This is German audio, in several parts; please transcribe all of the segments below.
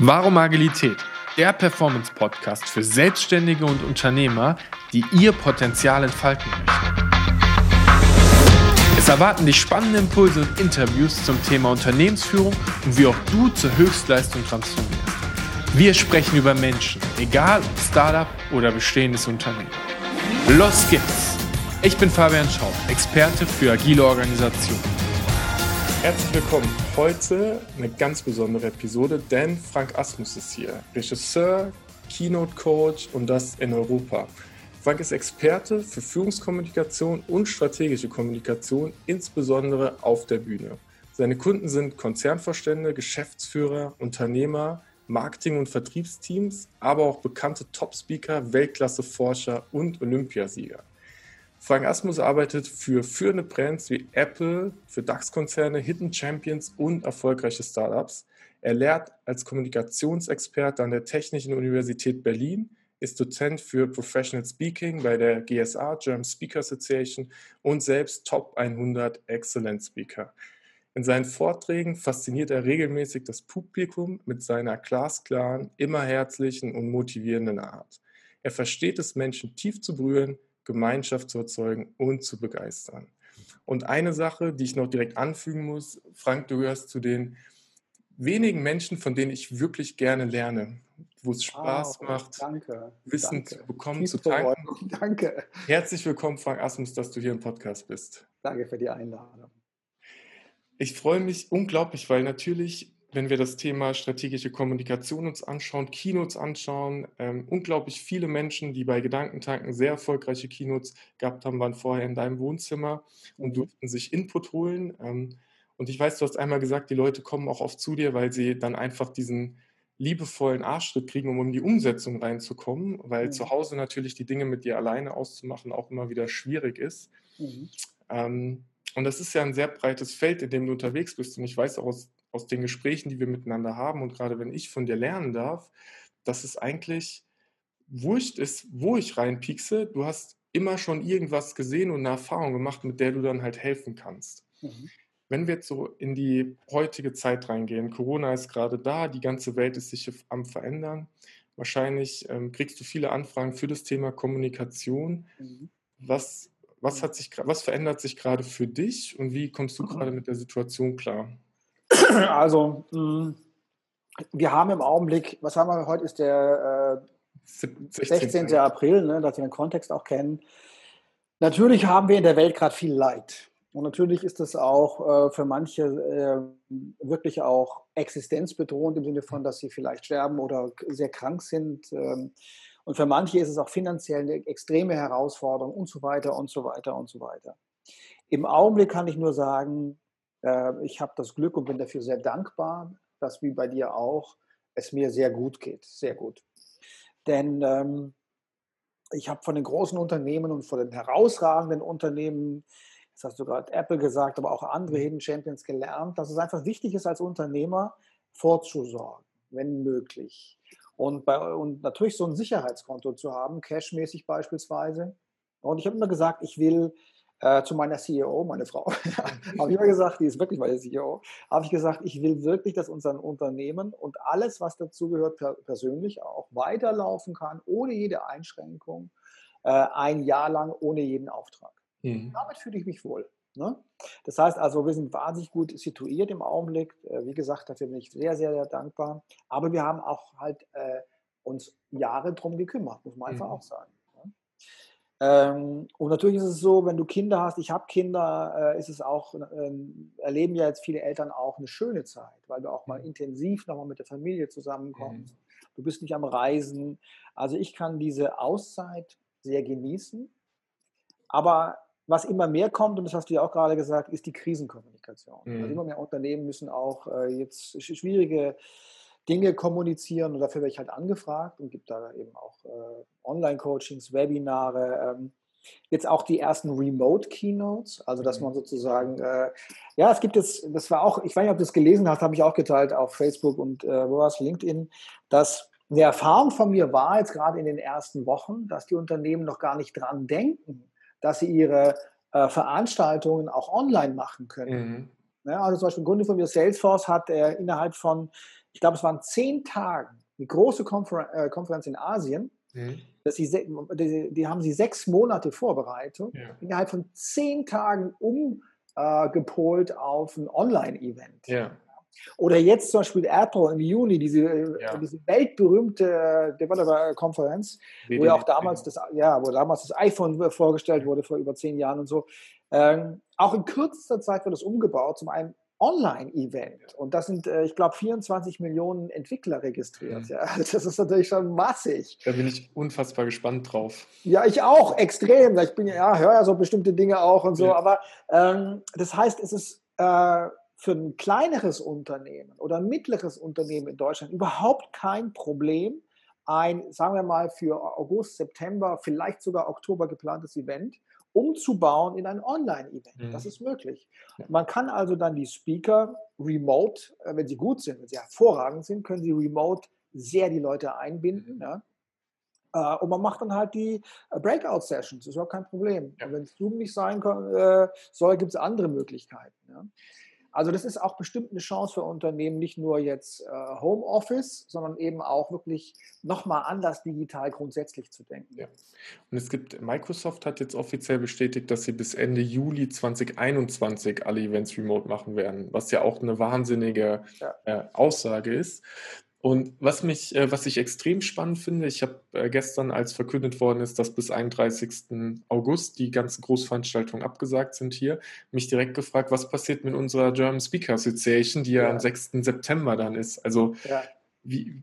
Warum Agilität? Der Performance-Podcast für Selbstständige und Unternehmer, die ihr Potenzial entfalten möchten. Es erwarten dich spannende Impulse und Interviews zum Thema Unternehmensführung und wie auch du zur Höchstleistung transformierst. Wir sprechen über Menschen, egal ob Startup oder bestehendes Unternehmen. Los geht's! Ich bin Fabian Schaub, Experte für agile Organisationen. Herzlich willkommen. Heute eine ganz besondere Episode, denn Frank Asmus ist hier, Regisseur, Keynote Coach und das in Europa. Frank ist Experte für Führungskommunikation und strategische Kommunikation, insbesondere auf der Bühne. Seine Kunden sind Konzernvorstände, Geschäftsführer, Unternehmer, Marketing- und Vertriebsteams, aber auch bekannte Top-Speaker, Weltklasse-Forscher und Olympiasieger. Frank Asmus arbeitet für führende Brands wie Apple, für DAX-Konzerne, Hidden Champions und erfolgreiche Startups. Er lehrt als Kommunikationsexperte an der Technischen Universität Berlin, ist Dozent für Professional Speaking bei der GSA, German Speaker Association und selbst Top 100 Excellent Speaker. In seinen Vorträgen fasziniert er regelmäßig das Publikum mit seiner glasklaren, immer herzlichen und motivierenden Art. Er versteht es, Menschen tief zu berühren, Gemeinschaft zu erzeugen und zu begeistern. Und eine Sache, die ich noch direkt anfügen muss, Frank, du gehörst zu den wenigen Menschen, von denen ich wirklich gerne lerne, wo es Spaß oh, macht, danke, Wissen danke. zu bekommen, zu teilen. Danke. Herzlich willkommen, Frank Asmus, dass du hier im Podcast bist. Danke für die Einladung. Ich freue mich unglaublich, weil natürlich wenn wir das Thema strategische Kommunikation uns anschauen, Keynotes anschauen, ähm, unglaublich viele Menschen, die bei Gedankentanken sehr erfolgreiche Keynotes gehabt haben, waren vorher in deinem Wohnzimmer und mhm. durften sich Input holen. Ähm, und ich weiß, du hast einmal gesagt, die Leute kommen auch oft zu dir, weil sie dann einfach diesen liebevollen Arschtritt kriegen, um in die Umsetzung reinzukommen, weil mhm. zu Hause natürlich die Dinge mit dir alleine auszumachen auch immer wieder schwierig ist. Mhm. Ähm, und das ist ja ein sehr breites Feld, in dem du unterwegs bist. Und ich weiß auch aus aus den Gesprächen, die wir miteinander haben und gerade wenn ich von dir lernen darf, dass es eigentlich wurscht ist, wo ich reinpiekse. Du hast immer schon irgendwas gesehen und eine Erfahrung gemacht, mit der du dann halt helfen kannst. Mhm. Wenn wir jetzt so in die heutige Zeit reingehen, Corona ist gerade da, die ganze Welt ist sich am Verändern. Wahrscheinlich ähm, kriegst du viele Anfragen für das Thema Kommunikation. Mhm. Was, was, hat sich, was verändert sich gerade für dich und wie kommst du mhm. gerade mit der Situation klar? Also, mh, wir haben im Augenblick, was haben wir heute, ist der äh, 16. April, ne, dass wir den Kontext auch kennen. Natürlich haben wir in der Welt gerade viel Leid. Und natürlich ist das auch äh, für manche äh, wirklich auch existenzbedrohend im Sinne von, dass sie vielleicht sterben oder sehr krank sind. Ähm, und für manche ist es auch finanziell eine extreme Herausforderung und so weiter und so weiter und so weiter. Im Augenblick kann ich nur sagen, äh, ich habe das Glück und bin dafür sehr dankbar, dass wie bei dir auch es mir sehr gut geht, sehr gut. Denn ähm, ich habe von den großen Unternehmen und von den herausragenden Unternehmen, jetzt hast du gerade Apple gesagt, aber auch andere Hidden Champions gelernt, dass es einfach wichtig ist, als Unternehmer vorzusorgen, wenn möglich. Und, bei, und natürlich so ein Sicherheitskonto zu haben, cashmäßig beispielsweise. Und ich habe immer gesagt, ich will äh, zu meiner CEO, meine Frau, habe ich immer gesagt, die ist wirklich meine CEO, habe ich gesagt, ich will wirklich, dass unser Unternehmen und alles, was dazugehört, per persönlich auch weiterlaufen kann, ohne jede Einschränkung, äh, ein Jahr lang ohne jeden Auftrag. Mhm. Damit fühle ich mich wohl. Ne? Das heißt also, wir sind wahnsinnig gut situiert im Augenblick. Äh, wie gesagt, dafür bin ich sehr, sehr, sehr dankbar. Aber wir haben auch halt äh, uns Jahre drum gekümmert, muss man einfach mhm. auch sagen. Ähm, und natürlich ist es so, wenn du Kinder hast, ich habe Kinder, äh, ist es auch, ähm, erleben ja jetzt viele Eltern auch eine schöne Zeit, weil du auch mal mhm. intensiv nochmal mit der Familie zusammenkommst. Mhm. Du bist nicht am Reisen. Also ich kann diese Auszeit sehr genießen. Aber was immer mehr kommt, und das hast du ja auch gerade gesagt, ist die Krisenkommunikation. Mhm. Also immer mehr Unternehmen müssen auch äh, jetzt schwierige Dinge kommunizieren und dafür werde ich halt angefragt und gibt da eben auch äh, Online-Coachings, Webinare, ähm, jetzt auch die ersten Remote-Keynotes, also dass mhm. man sozusagen, äh, ja, es gibt jetzt, das war auch, ich weiß nicht, ob du das gelesen hast, habe ich auch geteilt auf Facebook und äh, wo war es, LinkedIn, dass eine Erfahrung von mir war jetzt gerade in den ersten Wochen, dass die Unternehmen noch gar nicht dran denken, dass sie ihre äh, Veranstaltungen auch online machen können. Mhm. Ja, also zum Beispiel ein Kunde von mir, Salesforce, hat äh, innerhalb von ich glaube, es waren zehn Tage, eine große Konfer äh, Konferenz in Asien, mhm. dass sie, die, die, haben sie sechs Monate vorbereitet, ja. innerhalb von zehn Tagen umgepolt äh, auf ein Online-Event. Ja. Oder jetzt zum Beispiel Apple im Juni, diese, äh, ja. diese weltberühmte Developer-Konferenz, wo ja auch damals das, ja, wo damals das iPhone vorgestellt wurde vor über zehn Jahren und so. Ähm, auch in kürzester Zeit wird es umgebaut zum einem Online-Event. Und das sind, äh, ich glaube, 24 Millionen Entwickler registriert. Mhm. Ja. Das ist natürlich schon massig. Da bin ich unfassbar gespannt drauf. Ja, ich auch, extrem. Ich bin ja, höre ja so bestimmte Dinge auch und so. Ja. Aber ähm, das heißt, es ist äh, für ein kleineres Unternehmen oder ein mittleres Unternehmen in Deutschland überhaupt kein Problem, ein, sagen wir mal, für August, September, vielleicht sogar Oktober geplantes Event umzubauen in ein Online-Event. Mhm. Das ist möglich. Man kann also dann die Speaker remote, äh, wenn sie gut sind, wenn sie hervorragend sind, können sie remote sehr die Leute einbinden. Mhm. Ja? Äh, und man macht dann halt die äh, Breakout-Sessions, das ist auch kein Problem. Ja. Wenn es Zoom nicht sein kann, soll, gibt es andere Möglichkeiten. Ja? Also das ist auch bestimmt eine Chance für Unternehmen, nicht nur jetzt äh, Homeoffice, sondern eben auch wirklich nochmal anders digital grundsätzlich zu denken. Ja. Und es gibt, Microsoft hat jetzt offiziell bestätigt, dass sie bis Ende Juli 2021 alle Events remote machen werden, was ja auch eine wahnsinnige ja. äh, Aussage ist. Und was mich, äh, was ich extrem spannend finde, ich habe äh, gestern, als verkündet worden ist, dass bis 31. August die ganzen Großveranstaltungen abgesagt sind hier, mich direkt gefragt, was passiert mit unserer German Speaker Association, die ja, ja am 6. September dann ist. Also ja. wie,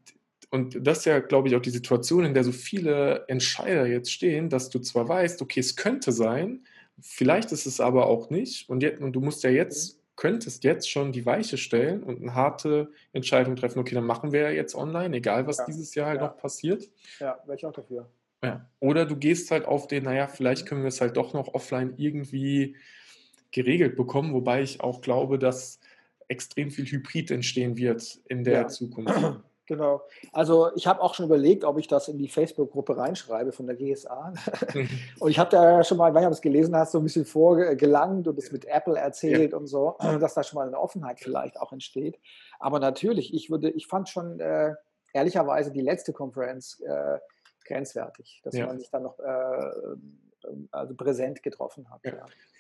und das ist ja, glaube ich, auch die Situation, in der so viele Entscheider jetzt stehen, dass du zwar weißt, okay, es könnte sein, vielleicht ist es aber auch nicht. Und, jetzt, und du musst ja jetzt mhm könntest jetzt schon die Weiche stellen und eine harte Entscheidung treffen, okay, dann machen wir ja jetzt online, egal was ja. dieses Jahr halt ja. noch passiert. Ja, wäre ich auch dafür. Ja. Oder du gehst halt auf den, naja, vielleicht können wir es halt doch noch offline irgendwie geregelt bekommen, wobei ich auch glaube, dass extrem viel Hybrid entstehen wird in der. Zukunft. Genau. Also ich habe auch schon überlegt, ob ich das in die Facebook-Gruppe reinschreibe von der GSA. Mhm. und ich habe da schon mal, wenn du das gelesen hast, so ein bisschen vorgelangt und es mit Apple erzählt ja. und so, dass da schon mal eine Offenheit vielleicht auch entsteht. Aber natürlich, ich würde, ich fand schon äh, ehrlicherweise die letzte Konferenz äh, grenzwertig, dass ja. man sich dann noch äh, also präsent getroffen hat.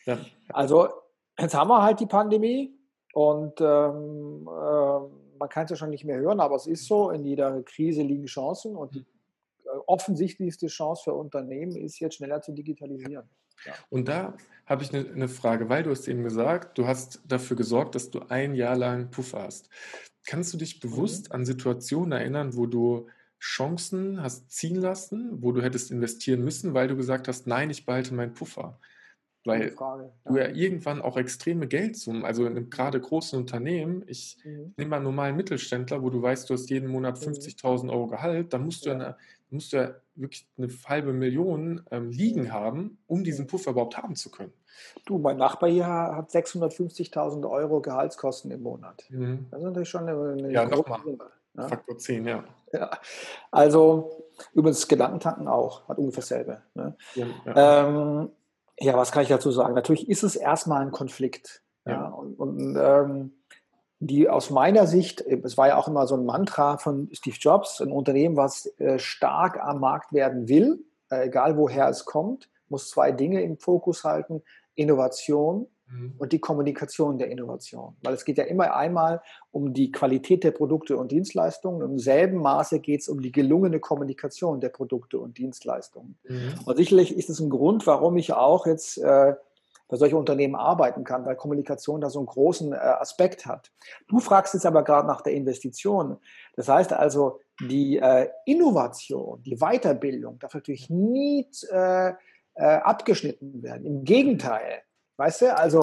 Ja. Also jetzt haben wir halt die Pandemie und ähm, ähm, man kann es ja schon nicht mehr hören, aber es ist so, in jeder Krise liegen Chancen und die äh, offensichtlichste Chance für Unternehmen ist jetzt schneller zu digitalisieren. Ja. Und da habe ich eine, eine, Frage, weil du hast eben gesagt, du hast dafür gesorgt, dass du ein Jahr lang Puffer hast. Kannst du dich bewusst mhm. an Situationen erinnern, wo du Chancen hast ziehen lassen, wo du hättest investieren müssen, weil du gesagt hast, nein, ich behalte meinen Puffer? Weil Frage, ja. du ja irgendwann auch extreme Geldsummen, also in einem gerade großen Unternehmen, ich mhm. nehme mal einen normalen Mittelständler, wo du weißt, du hast jeden Monat 50.000 mhm. Euro Gehalt, dann musst du, ja. eine, musst du ja wirklich eine halbe Million ähm, liegen mhm. haben, um diesen Puffer überhaupt haben zu können. Du, mein Nachbar hier hat 650.000 Euro Gehaltskosten im Monat. Mhm. Das ist natürlich schon eine, eine ja, nochmal. Ja? Faktor 10, ja. ja. Also übrigens Gedankentanken auch, hat ungefähr dasselbe. Ne? Ja, ähm, ja, was kann ich dazu sagen? Natürlich ist es erstmal ein Konflikt. Ja. ja und, und ähm, die aus meiner Sicht, es war ja auch immer so ein Mantra von Steve Jobs, ein Unternehmen, was äh, stark am Markt werden will, äh, egal woher es kommt, muss zwei Dinge im Fokus halten: Innovation. Und die Kommunikation der Innovation. Weil es geht ja immer einmal um die Qualität der Produkte und Dienstleistungen. Im selben Maße geht es um die gelungene Kommunikation der Produkte und Dienstleistungen. Mhm. Und sicherlich ist es ein Grund, warum ich auch jetzt äh, bei solchen Unternehmen arbeiten kann, weil Kommunikation da so einen großen äh, Aspekt hat. Du fragst jetzt aber gerade nach der Investition. Das heißt also, die äh, Innovation, die Weiterbildung darf natürlich nie äh, äh, abgeschnitten werden. Im Gegenteil, Weißt du, also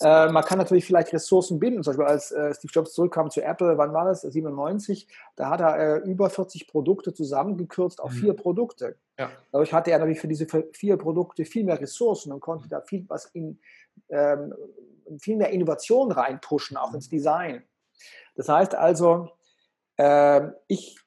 äh, man kann natürlich vielleicht Ressourcen binden. Zum Beispiel als äh, Steve Jobs zurückkam zu Apple, wann war das? 97, da hat er äh, über 40 Produkte zusammengekürzt auf mhm. vier Produkte. Ja. Dadurch hatte er natürlich für diese vier Produkte viel mehr Ressourcen und konnte da viel was in ähm, viel mehr Innovation reinpushen, auch ins Design. Das heißt also, ähm, ich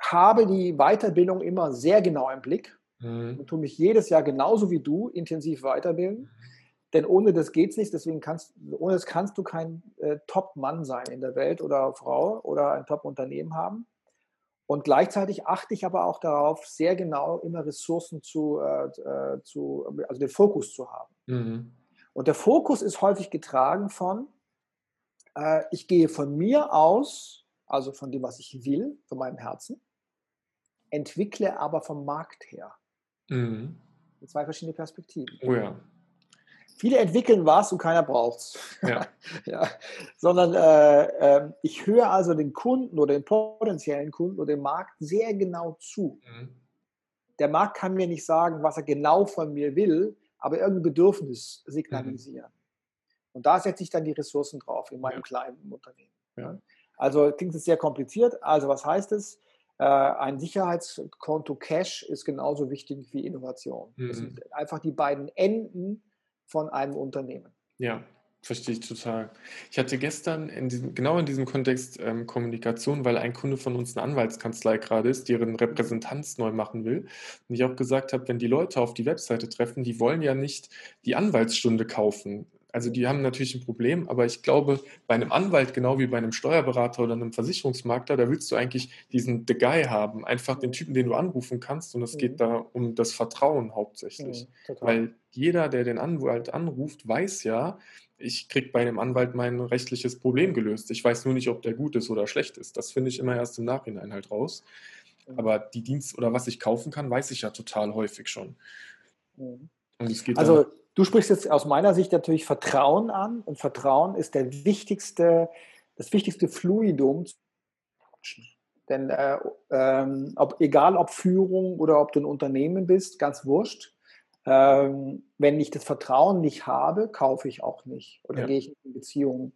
habe die Weiterbildung immer sehr genau im Blick mhm. und tue mich jedes Jahr genauso wie du intensiv weiterbilden. Mhm denn ohne das geht es nicht. Deswegen kannst, ohne das kannst du kein äh, Top-Mann sein in der Welt oder Frau oder ein Top-Unternehmen haben. Und gleichzeitig achte ich aber auch darauf, sehr genau immer Ressourcen zu, äh, äh zu also den Fokus zu haben. Mhm. Und der Fokus ist häufig getragen von, äh, ich gehe von mir aus, also von dem, was ich will, von meinem Herzen, entwickle aber vom Markt her. Mhm. Zwei verschiedene Perspektiven. Oh ja. Viele entwickeln was und keiner braucht es. Ja. ja. Sondern äh, äh, ich höre also den Kunden oder den potenziellen Kunden oder dem Markt sehr genau zu. Mhm. Der Markt kann mir nicht sagen, was er genau von mir will, aber irgendein Bedürfnis signalisieren. Mhm. Und da setze ich dann die Ressourcen drauf in meinem ja. kleinen Unternehmen. Ja. Also klingt es sehr kompliziert. Also was heißt es? Äh, ein Sicherheitskonto Cash ist genauso wichtig wie Innovation. Mhm. Das sind einfach die beiden Enden von einem Unternehmen. Ja, verstehe ich total. Ich hatte gestern in diesem, genau in diesem Kontext ähm, Kommunikation, weil ein Kunde von uns eine Anwaltskanzlei gerade ist, deren Repräsentanz neu machen will. Und ich auch gesagt habe, wenn die Leute auf die Webseite treffen, die wollen ja nicht die Anwaltsstunde kaufen, also die haben natürlich ein Problem, aber ich glaube, bei einem Anwalt, genau wie bei einem Steuerberater oder einem Versicherungsmakler, da willst du eigentlich diesen The Guy haben, einfach den Typen, den du anrufen kannst. Und es mhm. geht da um das Vertrauen hauptsächlich. Mhm, Weil jeder, der den Anwalt anruft, weiß ja, ich kriege bei einem Anwalt mein rechtliches Problem gelöst. Ich weiß nur nicht, ob der gut ist oder schlecht ist. Das finde ich immer erst im Nachhinein halt raus. Mhm. Aber die Dienst oder was ich kaufen kann, weiß ich ja total häufig schon. Mhm. Und es geht also Du sprichst jetzt aus meiner Sicht natürlich Vertrauen an und Vertrauen ist der wichtigste, das wichtigste Fluidum. Denn äh, ähm, ob, egal ob Führung oder ob du ein Unternehmen bist, ganz wurscht. Ähm, wenn ich das Vertrauen nicht habe, kaufe ich auch nicht oder ja. gehe ich in Beziehungen.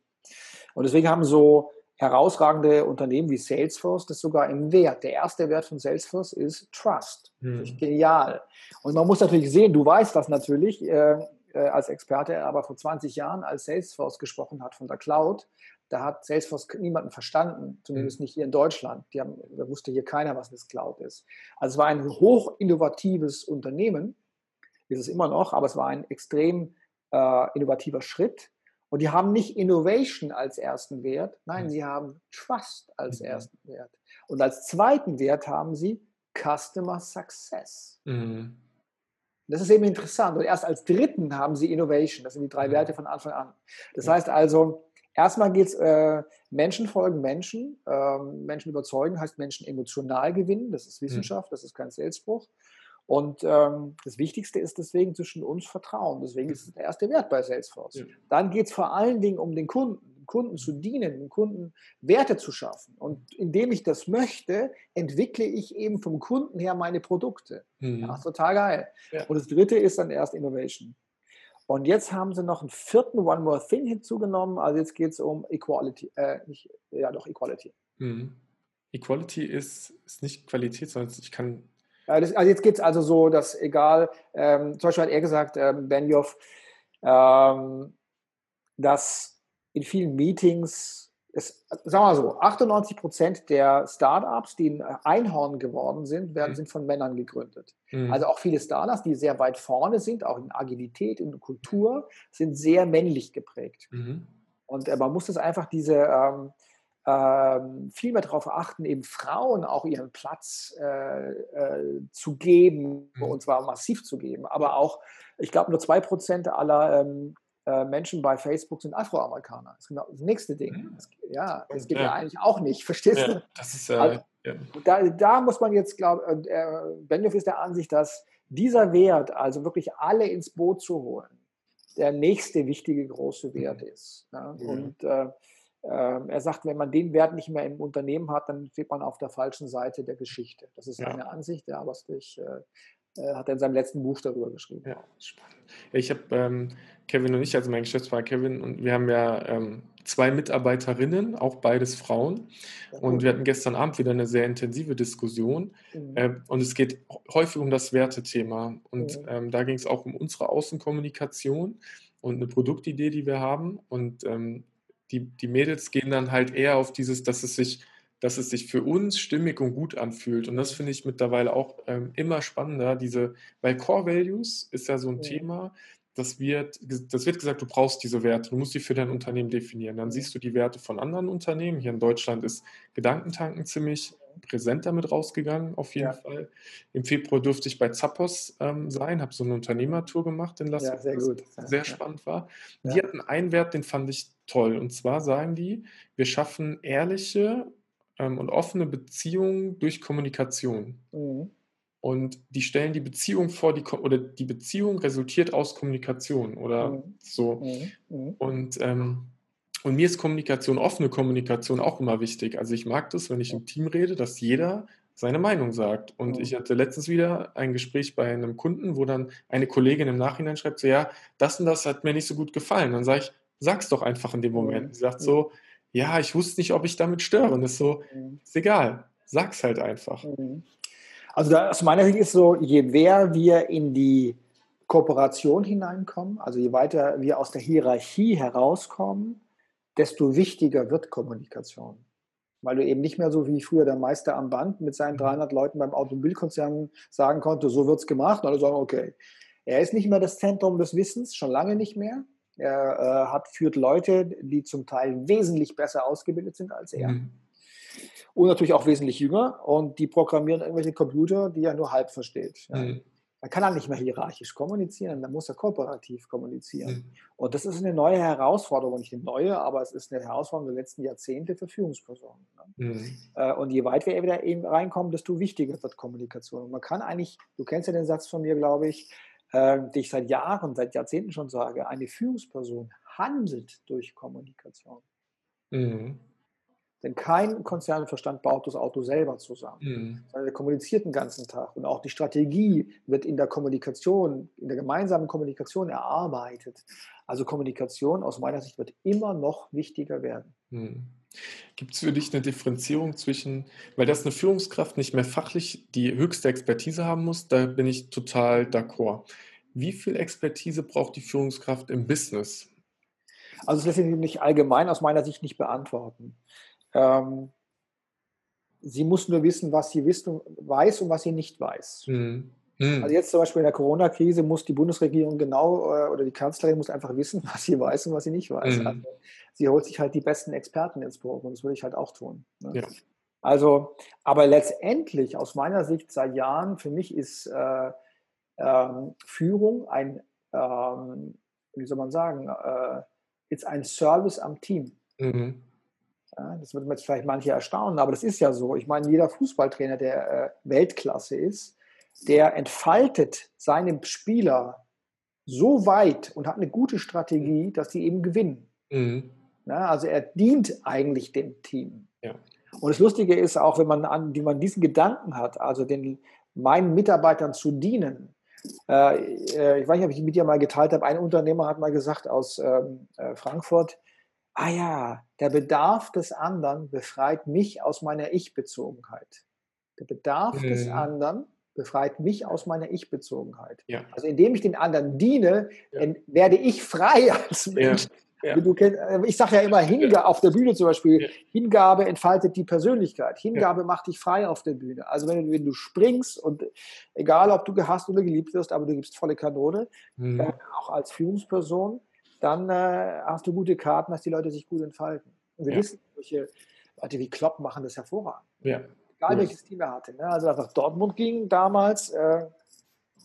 Und deswegen haben so herausragende Unternehmen wie Salesforce das sogar im Wert. Der erste Wert von Salesforce ist Trust. Hm. Genial. Und man muss natürlich sehen, du weißt das natürlich äh, äh, als Experte, aber vor 20 Jahren, als Salesforce gesprochen hat von der Cloud, da hat Salesforce niemanden verstanden, zumindest hm. nicht hier in Deutschland. Die haben, da wusste hier keiner, was das Cloud ist. Also es war ein hoch innovatives Unternehmen, ist es immer noch, aber es war ein extrem äh, innovativer Schritt und die haben nicht Innovation als ersten Wert, nein, sie haben Trust als mhm. ersten Wert. Und als zweiten Wert haben sie Customer Success. Mhm. Das ist eben interessant. Und erst als dritten haben sie Innovation. Das sind die drei mhm. Werte von Anfang an. Das heißt also, erstmal geht es, äh, Menschen folgen Menschen. Ähm, Menschen überzeugen heißt Menschen emotional gewinnen. Das ist mhm. Wissenschaft, das ist kein Salesbruch. Und ähm, das Wichtigste ist deswegen zwischen uns Vertrauen. Deswegen ist es der erste Wert bei Salesforce. Ja. Dann geht es vor allen Dingen um den Kunden, den Kunden zu dienen, den Kunden Werte zu schaffen. Und indem ich das möchte, entwickle ich eben vom Kunden her meine Produkte. Mhm. Ja, total geil. Ja. Und das dritte ist dann erst Innovation. Und jetzt haben sie noch einen vierten One More Thing hinzugenommen. Also jetzt geht es um Equality. Äh, nicht, ja, doch, Equality. Mhm. Equality ist, ist nicht Qualität, sondern ich kann das, also jetzt geht es also so, dass egal, ähm, zum Beispiel hat er gesagt, ähm, Benioff, ähm, dass in vielen Meetings, es, sagen wir mal so, 98 Prozent der Startups, die ein Einhorn geworden sind, werden, mhm. sind von Männern gegründet. Mhm. Also auch viele Startups, die sehr weit vorne sind, auch in Agilität, in Kultur, sind sehr männlich geprägt. Mhm. Und äh, man muss das einfach diese, ähm, ähm, viel mehr darauf achten, eben Frauen auch ihren Platz äh, äh, zu geben, mhm. und zwar massiv zu geben. Aber auch, ich glaube, nur zwei Prozent aller ähm, äh, Menschen bei Facebook sind Afroamerikaner. Das ist genau das nächste Ding. Mhm. Das, ja, das geht ja. ja. eigentlich auch nicht, verstehst ja, du? Das ist, äh, also, ja. da, da, muss man jetzt, glaube ich, äh, Benioff ist der Ansicht, dass dieser Wert, also wirklich alle ins Boot zu holen, der nächste wichtige große Wert mhm. ist. Ja? Und äh, er sagt, wenn man den Wert nicht mehr im Unternehmen hat, dann steht man auf der falschen Seite der Geschichte. Das ist seine ja. Ansicht, ja, was ich, äh, äh, hat er in seinem letzten Buch darüber geschrieben. Ja, spannend. Ich habe ähm, Kevin und ich, also mein Geschäftsführer Kevin, und wir haben ja ähm, zwei Mitarbeiterinnen, auch beides Frauen. Ja, und wir hatten gestern Abend wieder eine sehr intensive Diskussion. Mhm. Äh, und es geht häufig um das Wertethema. Und mhm. ähm, da ging es auch um unsere Außenkommunikation und eine Produktidee, die wir haben. Und ähm, die, die Mädels gehen dann halt eher auf dieses, dass es sich, dass es sich für uns stimmig und gut anfühlt. Und das finde ich mittlerweile auch ähm, immer spannender, diese, weil Core Values ist ja so ein ja. Thema, das wird, das wird gesagt, du brauchst diese Werte, du musst die für dein Unternehmen definieren. Dann siehst du die Werte von anderen Unternehmen. Hier in Deutschland ist Gedankentanken ziemlich präsent damit rausgegangen, auf jeden ja. Fall. Im Februar durfte ich bei Zappos ähm, sein, habe so eine Unternehmertour gemacht in Las Vegas, ja, sehr, gut. sehr spannend war. Ja. Die hatten einen Wert, den fand ich toll. Und zwar sagen die, wir schaffen ehrliche ähm, und offene Beziehungen durch Kommunikation. Mhm. Und die stellen die Beziehung vor, die, oder die Beziehung resultiert aus Kommunikation oder mhm. so. Mhm. mhm. Und, ähm, und mir ist Kommunikation, offene Kommunikation auch immer wichtig. Also ich mag das, wenn ich im Team rede, dass jeder seine Meinung sagt. Und ich hatte letztens wieder ein Gespräch bei einem Kunden, wo dann eine Kollegin im Nachhinein schreibt, so ja, das und das hat mir nicht so gut gefallen. Dann sage ich, sag's doch einfach in dem. Moment. Sie sagt so, ja, ich wusste nicht, ob ich damit störe. Und ist so, ist egal, sag's halt einfach. Also da, aus meiner Sicht ist so, je mehr wir in die Kooperation hineinkommen, also je weiter wir aus der Hierarchie herauskommen, desto wichtiger wird Kommunikation. Weil du eben nicht mehr so wie früher der Meister am Band mit seinen 300 mhm. Leuten beim Automobilkonzern sagen konnte, so wird es gemacht. Und alle sagen, okay. Er ist nicht mehr das Zentrum des Wissens, schon lange nicht mehr. Er äh, hat, führt Leute, die zum Teil wesentlich besser ausgebildet sind als er. Mhm und natürlich auch wesentlich jünger und die programmieren irgendwelche Computer, die er nur halb versteht. Mhm. Man kann er nicht mehr hierarchisch kommunizieren, dann muss er kooperativ kommunizieren. Und das ist eine neue Herausforderung, nicht eine neue, aber es ist eine Herausforderung der letzten Jahrzehnte für Führungspersonen. Ne? Mhm. Und je weiter wir wieder eben reinkommen, desto wichtiger wird Kommunikation. Und man kann eigentlich, du kennst ja den Satz von mir, glaube ich, äh, den ich seit Jahren, seit Jahrzehnten schon sage, eine Führungsperson handelt durch Kommunikation. Mhm. Denn kein Konzernverstand baut das Auto selber zusammen. Mhm. Sondern er kommuniziert den ganzen Tag. Und auch die Strategie wird in der Kommunikation, in der gemeinsamen Kommunikation erarbeitet. Also Kommunikation aus meiner Sicht wird immer noch wichtiger werden. Mhm. Gibt es für dich eine Differenzierung zwischen, weil das eine Führungskraft nicht mehr fachlich die höchste Expertise haben muss, da bin ich total d'accord. Wie viel Expertise braucht die Führungskraft im Business? Also das lässt sich nicht allgemein aus meiner Sicht nicht beantworten. Ähm, sie muss nur wissen, was sie wissen, weiß und was sie nicht weiß. Mhm. Mhm. Also jetzt zum Beispiel in der Corona-Krise muss die Bundesregierung genau äh, oder die Kanzlerin muss einfach wissen, was sie weiß und was sie nicht weiß. Mhm. Also sie holt sich halt die besten Experten ins Boot und das würde ich halt auch tun. Ne? Ja. Also, aber letztendlich aus meiner Sicht seit Jahren für mich ist äh, ähm, Führung ein, ähm, wie soll man sagen, äh, ist ein Service am Team. Mhm. Das wird jetzt vielleicht manche erstaunen, aber das ist ja so. Ich meine, jeder Fußballtrainer, der äh, Weltklasse ist, der entfaltet seinen Spieler so weit und hat eine gute Strategie, dass die eben gewinnen. Mhm. Ja, also er dient eigentlich dem Team. Ja. Und das Lustige ist auch, wenn man an, wie man diesen Gedanken hat, also den meinen Mitarbeitern zu dienen. Äh, äh ich weiß nicht, ob ich mit dir mal geteilt habe. Ein Unternehmer hat mal gesagt aus ähm, äh, Frankfurt, ah ja, der Bedarf des anderen befreit mich aus meiner Ich-Bezogenheit. Der Bedarf mhm. des anderen befreit mich aus meiner Ich-Bezogenheit. Ja. Also indem ich den anderen diene, ja. werde ich frei als Mensch. Ja. Kennst, äh, ich sage ja immer, Hingabe auf der Bühne zum Beispiel, Hingabe entfaltet die Persönlichkeit. Hingabe macht dich frei auf der Bühne. Also wenn du, wenn du springst und egal, ob du gehasst oder geliebt wirst, aber du gibst volle Kanone, mhm. äh, auch als Führungsperson, dann äh, hast du gute Karten, dass die Leute sich gut entfalten. Und wir ja. wissen, solche Leute wie Klopp machen das hervorragend. Ja. Egal ja. welches Team er hatte. Ne? Also als nach Dortmund ging damals, äh,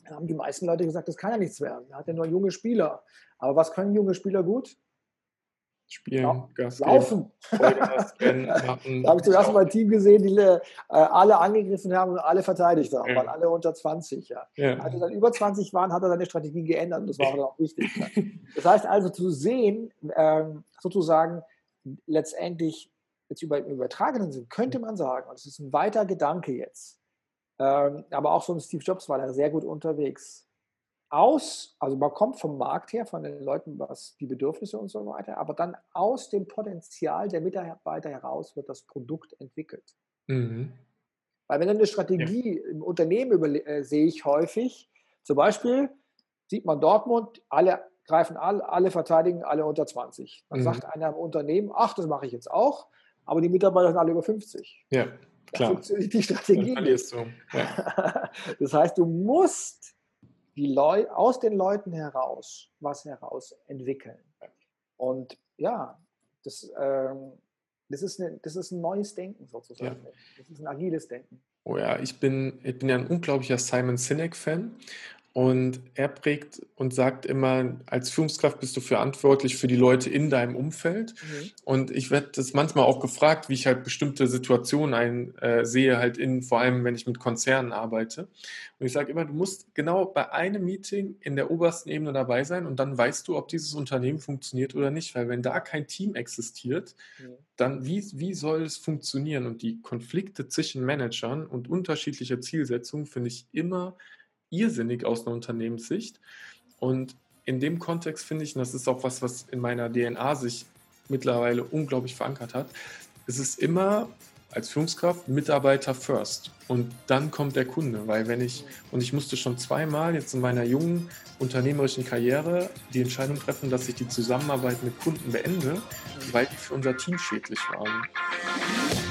haben die meisten Leute gesagt, das kann ja nichts werden. Er hat ja nur junge Spieler. Aber was können junge Spieler gut? Spielen, ja, Gas laufen. Geben, da habe ich zum ersten Mal ein Team gesehen, die äh, alle angegriffen haben und alle verteidigt haben, ja. waren alle unter 20. Ja. ja. Als sie dann über 20 waren, hat er seine Strategie geändert und das war auch dann auch wichtig. Ja. Das heißt also zu sehen, ähm, sozusagen letztendlich jetzt über, im übertragenen Sinn, könnte man sagen, und das ist ein weiter Gedanke jetzt, ähm, aber auch so ein Steve Jobs war da sehr gut unterwegs aus, also man kommt vom Markt her, von den Leuten, was die Bedürfnisse und so weiter, aber dann aus dem Potenzial der Mitarbeiter heraus wird das Produkt entwickelt. Mhm. Weil wenn eine Strategie ja. im Unternehmen äh, sehe ich häufig, zum Beispiel sieht man Dortmund, alle greifen alle, alle verteidigen alle unter 20. Dann mhm. sagt einer im Unternehmen, ach, das mache ich jetzt auch, aber die Mitarbeiter sind alle über 50. Ja, klar. Da funktioniert die Strategie. Dann du. Ja. Das heißt, du musst die Leu aus den Leuten heraus was heraus entwickeln. Und ja, das, ähm, das, ist, eine, das ist ein neues Denken sozusagen. Ja. Das ist ein agiles Denken. Oh ja, ich bin, ich bin ja ein unglaublicher Simon Sinek-Fan und er prägt und sagt immer, als Führungskraft bist du verantwortlich für die Leute in deinem Umfeld. Mhm. Und ich werde das manchmal auch gefragt, wie ich halt bestimmte Situationen einsehe, äh, halt in, vor allem wenn ich mit Konzernen arbeite. Und ich sage immer, du musst genau bei einem Meeting in der obersten Ebene dabei sein und dann weißt du, ob dieses Unternehmen funktioniert oder nicht. Weil wenn da kein Team existiert, mhm. dann wie, wie soll es funktionieren? Und die Konflikte zwischen Managern und unterschiedlicher Zielsetzungen finde ich immer irrsinnig aus einer Unternehmenssicht. Und in dem Kontext finde ich, und das ist auch was, was in meiner DNA sich mittlerweile unglaublich verankert hat, es ist immer als Führungskraft Mitarbeiter first und dann kommt der Kunde, weil wenn ich, und ich musste schon zweimal jetzt in meiner jungen unternehmerischen Karriere die Entscheidung treffen, dass ich die Zusammenarbeit mit Kunden beende, weil die für unser Team schädlich waren.